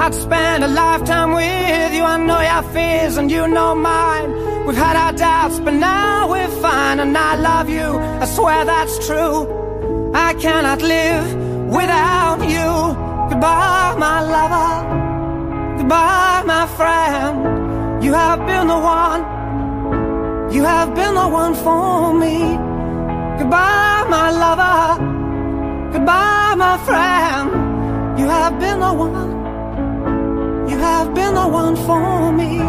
I'd spend a lifetime with you. I know your fears and you know mine. We've had our doubts, but now we're fine. And I love you, I swear that's true. I cannot live without you. Goodbye, my lover. Goodbye, my friend. You have been the one. You have been the one for me. Goodbye, my lover. Goodbye, my friend. You have been the one. Have been the one for me.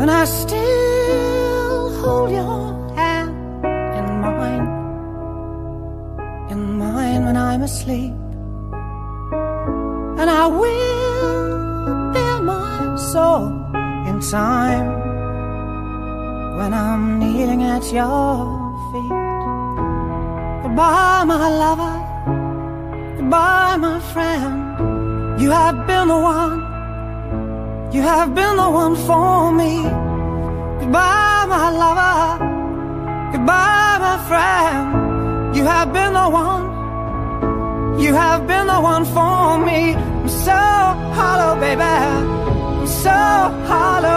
And I still hold your hand in mine, in mine when I'm asleep. And I will bare my soul in time when I'm kneeling at your feet. Goodbye, my lover. Goodbye, my friend. You have been the one. You have been the one for me. Goodbye, my lover. Goodbye, my friend. You have been the one. You have been the one for me. I'm so hollow, baby. I'm so hollow.